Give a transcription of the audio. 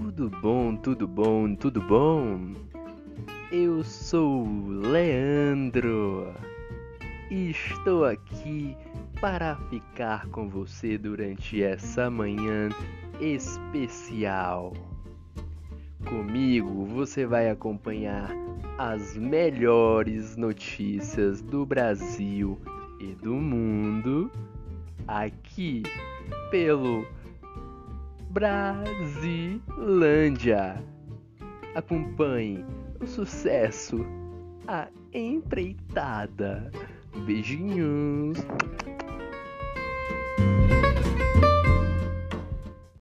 Tudo bom, tudo bom, tudo bom? Eu sou Leandro e estou aqui para ficar com você durante essa manhã especial. Comigo você vai acompanhar as melhores notícias do Brasil e do mundo aqui pelo Brasilândia. Acompanhe o sucesso, a empreitada. Beijinhos.